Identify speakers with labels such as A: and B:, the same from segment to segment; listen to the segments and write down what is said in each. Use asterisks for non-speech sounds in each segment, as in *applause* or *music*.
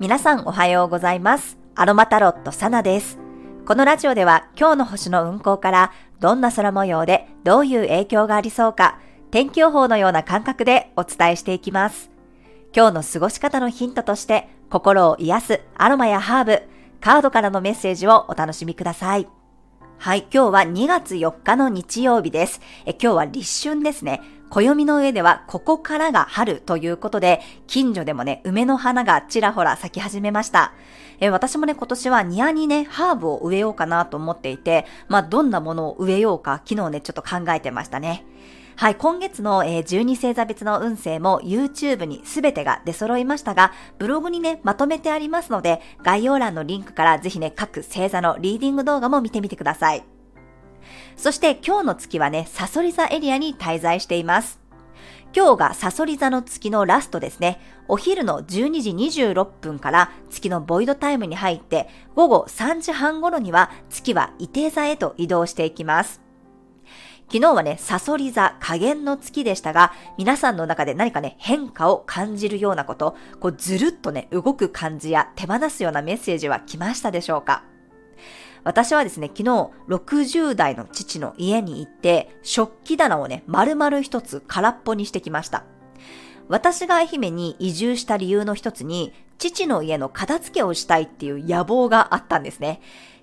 A: 皆さんおはようございます。アロマタロットサナです。このラジオでは今日の星の運行からどんな空模様でどういう影響がありそうか天気予報のような感覚でお伝えしていきます。今日の過ごし方のヒントとして心を癒すアロマやハーブ、カードからのメッセージをお楽しみください。はい、今日は2月4日の日曜日です。え今日は立春ですね。暦の上ではここからが春ということで、近所でもね、梅の花がちらほら咲き始めました。え私もね、今年は庭にね、ハーブを植えようかなと思っていて、まあ、どんなものを植えようか、昨日ね、ちょっと考えてましたね。はい、今月の、えー、12星座別の運勢も YouTube にすべてが出揃いましたが、ブログにね、まとめてありますので、概要欄のリンクからぜひね、各星座のリーディング動画も見てみてください。そして今日の月はね、サソリ座エリアに滞在しています。今日がサソリ座の月のラストですね。お昼の12時26分から月のボイドタイムに入って、午後3時半頃には月は伊手座へと移動していきます。昨日はね、サソリ座加減の月でしたが、皆さんの中で何かね、変化を感じるようなこと、こうずるっとね、動く感じや手放すようなメッセージは来ましたでしょうか？私はですね、昨日60代の父の家に行って、食器棚をね、丸々一つ空っぽにしてきました。私が愛媛に移住した理由の一つに、父の家の片付けをしたいっていう野望があったんですね。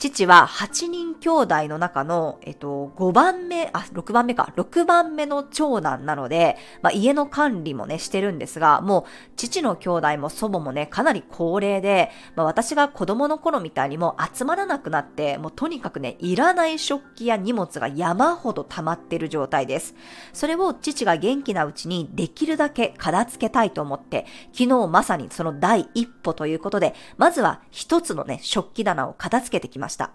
A: 父は8人兄弟の中の、えっと、5番目、あ、6番目か、6番目の長男なので、まあ、家の管理もね、してるんですが、もう、父の兄弟も祖母もね、かなり高齢で、まあ、私が子供の頃みたいにも集まらなくなって、もうとにかくね、いらない食器や荷物が山ほど溜まってる状態です。それを父が元気なうちにできるだけ片付けたいと思って、昨日まさにその第一歩ということで、まずは一つのね、食器棚を片付けてきました。ました。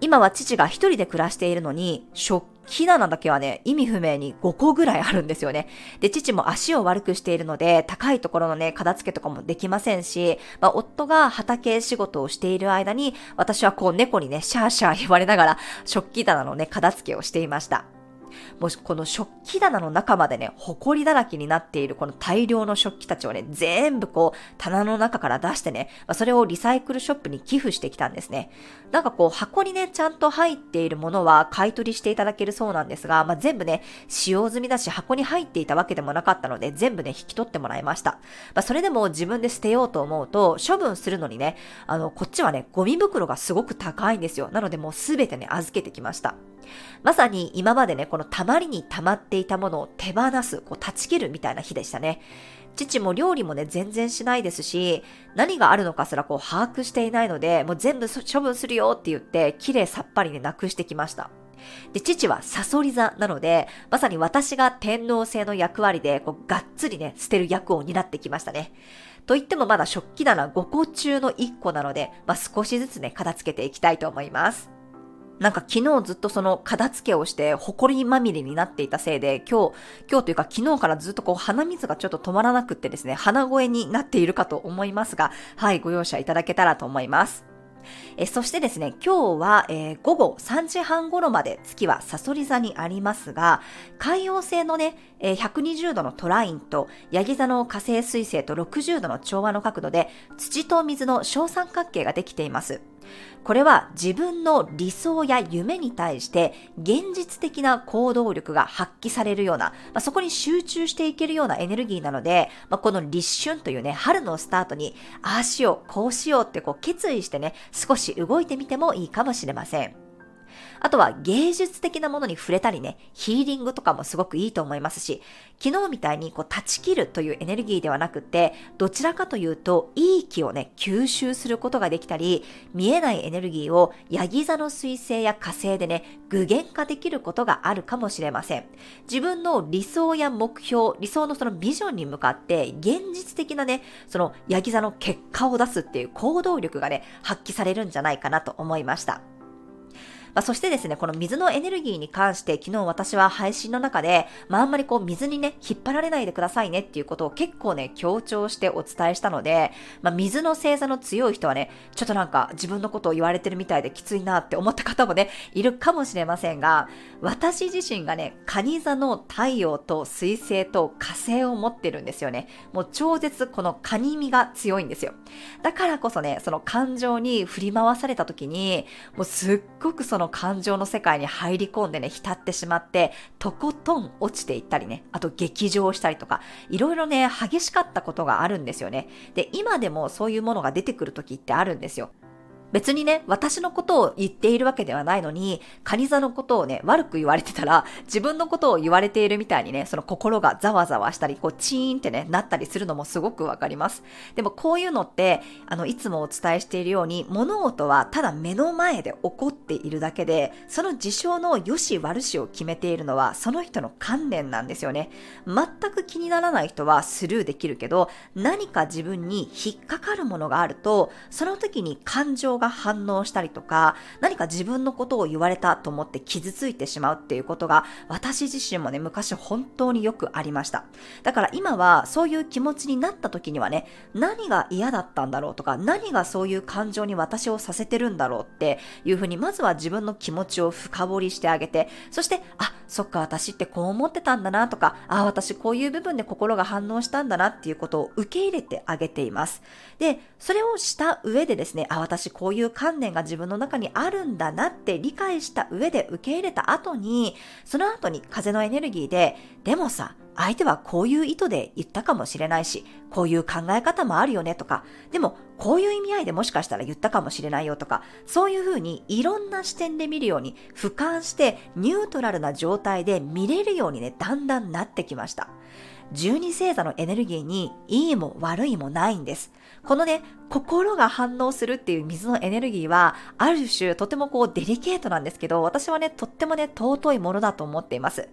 A: 今は父が一人で暮らしているのに、食器棚だけはね、意味不明に5個ぐらいあるんですよね。で、父も足を悪くしているので、高いところのね、片付けとかもできませんし、まあ、夫が畑仕事をしている間に、私はこう猫にね、シャーシャー言われながら、食器棚のね、片付けをしていました。もしこの食器棚の中までね、埃だらけになっているこの大量の食器たちをね、全部こう、棚の中から出してね、まあ、それをリサイクルショップに寄付してきたんですね。なんかこう、箱にね、ちゃんと入っているものは買い取りしていただけるそうなんですが、まあ、全部ね、使用済みだし、箱に入っていたわけでもなかったので、全部ね、引き取ってもらいました。まあ、それでも自分で捨てようと思うと、処分するのにね、あの、こっちはね、ゴミ袋がすごく高いんですよ。なのでもうすべてね、預けてきました。まさに今までね、この溜まりに溜まっていたものを手放す、こう断ち切るみたいな日でしたね。父も料理もね、全然しないですし、何があるのかすらこう把握していないので、もう全部処分するよって言って、綺麗さっぱりね、なくしてきました。で、父はサソリ座なので、まさに私が天皇制の役割で、こう、がっつりね、捨てる役を担ってきましたね。と言ってもまだ食器棚5個中の1個なので、まあ、少しずつね、片付けていきたいと思います。なんか昨日ずっとその片付けをして埃まみれになっていたせいで、今日、今日というか昨日からずっとこう鼻水がちょっと止まらなくってですね、鼻声になっているかと思いますが、はい、ご容赦いただけたらと思います。えそしてですね、今日は、えー、午後3時半頃まで月はサソリ座にありますが、海洋星のね、えー、120度のトラインと、ヤギ座の火星水星と60度の調和の角度で、土と水の小三角形ができています。これは自分の理想や夢に対して現実的な行動力が発揮されるような、まあ、そこに集中していけるようなエネルギーなので、まあ、この立春というね、春のスタートに、ああしよう、こうしようってこう決意してね、少し動いてみてもいいかもしれません。あとは芸術的なものに触れたりね、ヒーリングとかもすごくいいと思いますし、昨日みたいにこう断ち切るというエネルギーではなくて、どちらかというと、いい気をね、吸収することができたり、見えないエネルギーをヤギ座の彗星や火星でね、具現化できることがあるかもしれません。自分の理想や目標、理想のそのビジョンに向かって、現実的なね、そのヤギ座の結果を出すっていう行動力がね、発揮されるんじゃないかなと思いました。まあ、そしてですね、この水のエネルギーに関して昨日私は配信の中で、まあ、あんまりこう水にね、引っ張られないでくださいねっていうことを結構ね、強調してお伝えしたので、まあ、水の星座の強い人はね、ちょっとなんか自分のことを言われてるみたいできついなって思った方もね、いるかもしれませんが、私自身がね、蟹座の太陽と水星と火星を持ってるんですよね。もう超絶このカニ身が強いんですよ。だからこそね、その感情に振り回された時に、もうすっごくその感情の世界に入り込んでね、浸ってしまって、とことん落ちていったりね、あと劇場したりとか、いろいろね、激しかったことがあるんですよね。で、今でもそういうものが出てくる時ってあるんですよ。別にね、私のことを言っているわけではないのに、カニ座のことをね、悪く言われてたら、自分のことを言われているみたいにね、その心がざわざわしたり、こう、チーンってね、なったりするのもすごくわかります。でもこういうのって、あの、いつもお伝えしているように、物事はただ目の前で起こっているだけで、その事象の良し悪しを決めているのは、その人の観念なんですよね。全く気にならない人はスルーできるけど、何か自分に引っかかるものがあると、その時に感情が反応したりとか、何か自分のことを言われたと思って傷ついてしまうっていうことが、私自身もね、昔本当によくありました。だから今はそういう気持ちになった時にはね、何が嫌だったんだろうとか、何がそういう感情に私をさせてるんだろうっていうふうに、まずは自分の気持ちを深掘りしてあげて、そして、あ、そっか、私ってこう思ってたんだなとか、あ、私こういう部分で心が反応したんだなっていうことを受け入れてあげています。で、それをした上でですね、あ、私こういう観念が自分の中にあるんだなって理解した上で受け入れた後に、その後に風のエネルギーで、でもさ、相手はこういう意図で言ったかもしれないし、こういう考え方もあるよねとか、でもこういう意味合いでもしかしたら言ったかもしれないよとか、そういうふうにいろんな視点で見るように、俯瞰してニュートラルな状態で見れるようにね、だんだんなってきました。十二星座のエネルギーにいいも悪いもないんです。このね、心が反応するっていう水のエネルギーは、ある種とてもこうデリケートなんですけど、私はね、とってもね、尊いものだと思っています。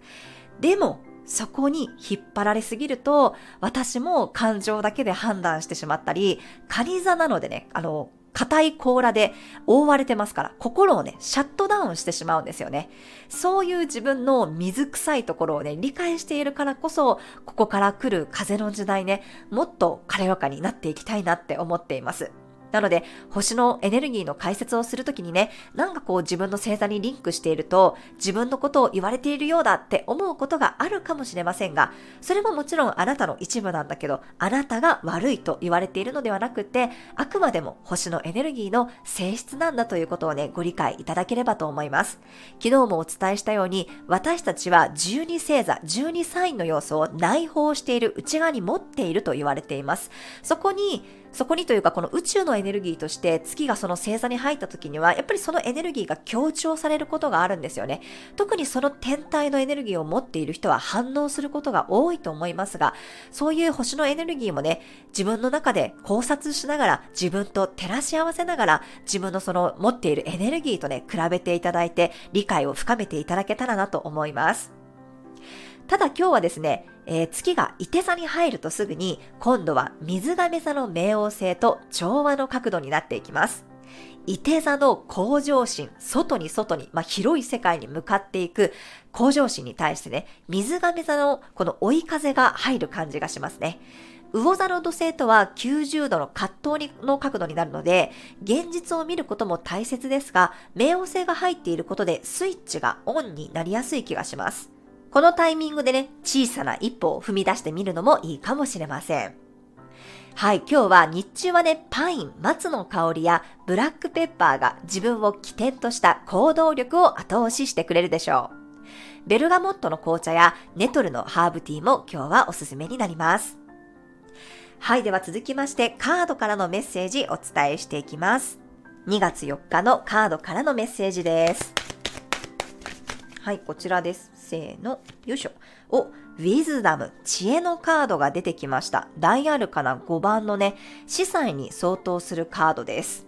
A: でも、そこに引っ張られすぎると、私も感情だけで判断してしまったり、カニ座なのでね、あの、硬い甲羅で覆われてますから、心をね、シャットダウンしてしまうんですよね。そういう自分の水臭いところをね、理解しているからこそ、ここから来る風の時代ね、もっと軽やかになっていきたいなって思っています。なので、星のエネルギーの解説をするときにね、なんかこう自分の星座にリンクしていると、自分のことを言われているようだって思うことがあるかもしれませんが、それももちろんあなたの一部なんだけど、あなたが悪いと言われているのではなくて、あくまでも星のエネルギーの性質なんだということをね、ご理解いただければと思います。昨日もお伝えしたように、私たちは12星座、12サインの要素を内包している内側に持っていると言われています。そこに、そこにというかこの宇宙のエネルギーとして月がその星座に入った時にはやっぱりそのエネルギーが強調されることがあるんですよね。特にその天体のエネルギーを持っている人は反応することが多いと思いますが、そういう星のエネルギーもね、自分の中で考察しながら自分と照らし合わせながら自分のその持っているエネルギーとね、比べていただいて理解を深めていただけたらなと思います。ただ今日はですね、えー、月が伊手座に入るとすぐに、今度は水亀座の冥王星と調和の角度になっていきます。伊手座の向上心、外に外に、まあ、広い世界に向かっていく向上心に対してね、水亀座のこの追い風が入る感じがしますね。魚座の土星とは90度の葛藤の角度になるので、現実を見ることも大切ですが、冥王星が入っていることでスイッチがオンになりやすい気がします。このタイミングでね、小さな一歩を踏み出してみるのもいいかもしれません。はい、今日は日中はね、パイン、松の香りやブラックペッパーが自分を起点とした行動力を後押ししてくれるでしょう。ベルガモットの紅茶やネトルのハーブティーも今日はおすすめになります。はい、では続きましてカードからのメッセージお伝えしていきます。2月4日のカードからのメッセージです。はい、こちらです。せーの、よいしょ。お、ウィズダム、知恵のカードが出てきました。大アルカナ5番のね、司祭に相当するカードです。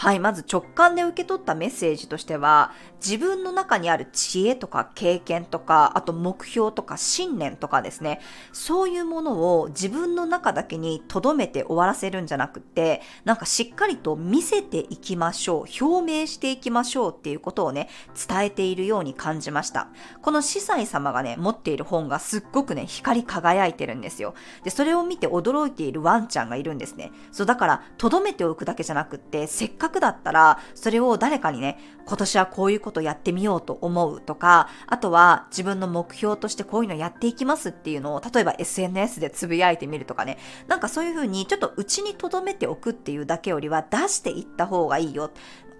A: はい、まず直感で受け取ったメッセージとしては、自分の中にある知恵とか経験とか、あと目標とか信念とかですね、そういうものを自分の中だけに留めて終わらせるんじゃなくて、なんかしっかりと見せていきましょう、表明していきましょうっていうことをね、伝えているように感じました。この司祭様がね、持っている本がすっごくね、光り輝いてるんですよ。で、それを見て驚いているワンちゃんがいるんですね。そう、だから、留めておくだけじゃなくって、せっかだったら、それを誰かにね、今年はこういうことやってみようと思うとか、あとは自分の目標としてこういうのやっていきますっていうのを、例えば SNS でつぶやいてみるとかね、なんかそういうふうにちょっとうちに留めておくっていうだけよりは出していった方がいいよ。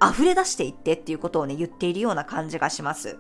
A: 溢れ出していってっていうことをね、言っているような感じがします。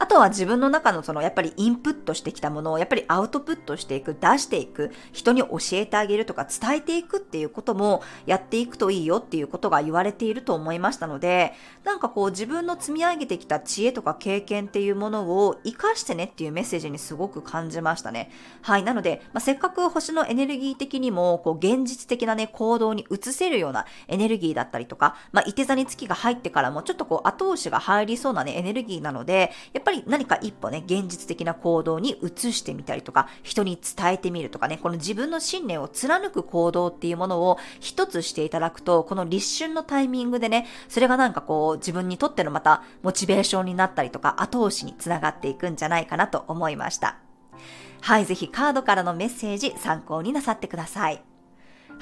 A: *laughs* あとは自分の中のそのやっぱりインプットしてきたものをやっぱりアウトプットしていく、出していく、人に教えてあげるとか伝えていくっていうこともやっていくといいよっていうことが言われていると思いましたので、なんかこう自分の積み上げてきた知恵とか経験っていうものを活かしてねっていうメッセージにすごく感じましたね。はい。なので、まあ、せっかく星のエネルギー的にもこう現実的なね行動に移せるようなエネルギーだったりとか、まあ、いて座に月が入ってからもちょっとこう後押しが入りそうなねエネルギーなので、やっぱぱり何か一歩ね、現実的な行動に移してみたりとか、人に伝えてみるとかね、この自分の信念を貫く行動っていうものを一つしていただくと、この立春のタイミングでね、それがなんかこう、自分にとってのまたモチベーションになったりとか、後押しにつながっていくんじゃないかなと思いました。はい、ぜひカードからのメッセージ参考になさってください。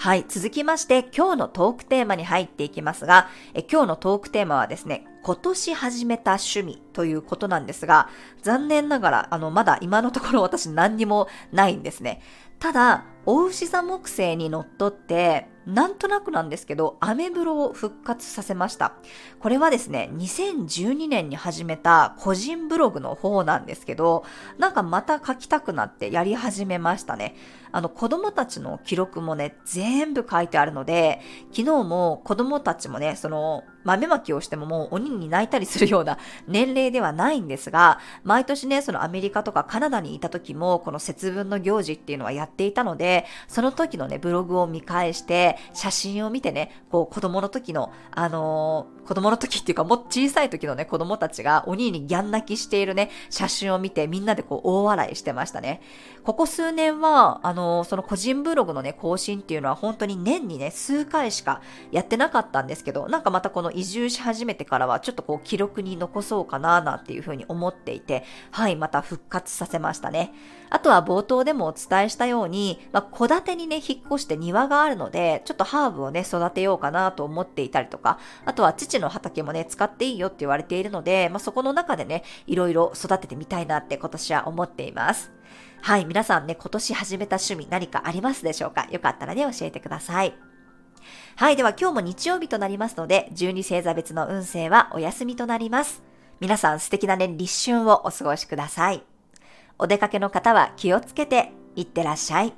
A: はい。続きまして、今日のトークテーマに入っていきますが、え今日のトークテーマはですね、今年始めた趣味ということなんですが、残念ながら、あの、まだ今のところ *laughs* 私何にもないんですね。ただ、お牛座木星にのっとって、なんとなくなんですけど、アメブロを復活させました。これはですね、2012年に始めた個人ブログの方なんですけど、なんかまた書きたくなってやり始めましたね。あの子供たちの記録もね、全部書いてあるので、昨日も子供たちもね、その豆まきをしてももう鬼に泣いたりするような *laughs* 年齢ではないんですが、毎年ね、そのアメリカとかカナダにいた時も、この節分の行事っていうのはやっていたので、その時のね、ブログを見返して、写真を見てね、こう子供の時の、あの、子供の時っていうかもっと小さい時のね、子供たちが鬼にギャン泣きしているね、写真を見てみんなでこう大笑いしてましたね。ここ数年は、あの、その個人ブログのね、更新っていうのは本当に年にね、数回しかやってなかったんですけど、なんかまたこの移住し始めてからはちょっとこう記録に残そうかななんていうふうに思っていて、はい、また復活させましたね。あとは冒頭でもお伝えしたように、まあ、戸建てにね、引っ越して庭があるので、ちょっとハーブをね、育てようかなと思っていたりとか、あとは父の畑もね、使っていいよって言われているので、まあ、そこの中でね、いろいろ育ててみたいなって今年は思っています。はい、皆さんね、今年始めた趣味何かありますでしょうか？よかったらね、教えてください。はい。では今日も日曜日となりますので、12星座別の運勢はお休みとなります。皆さん素敵なね、立春をお過ごしください。お出かけの方は気をつけていってらっしゃい。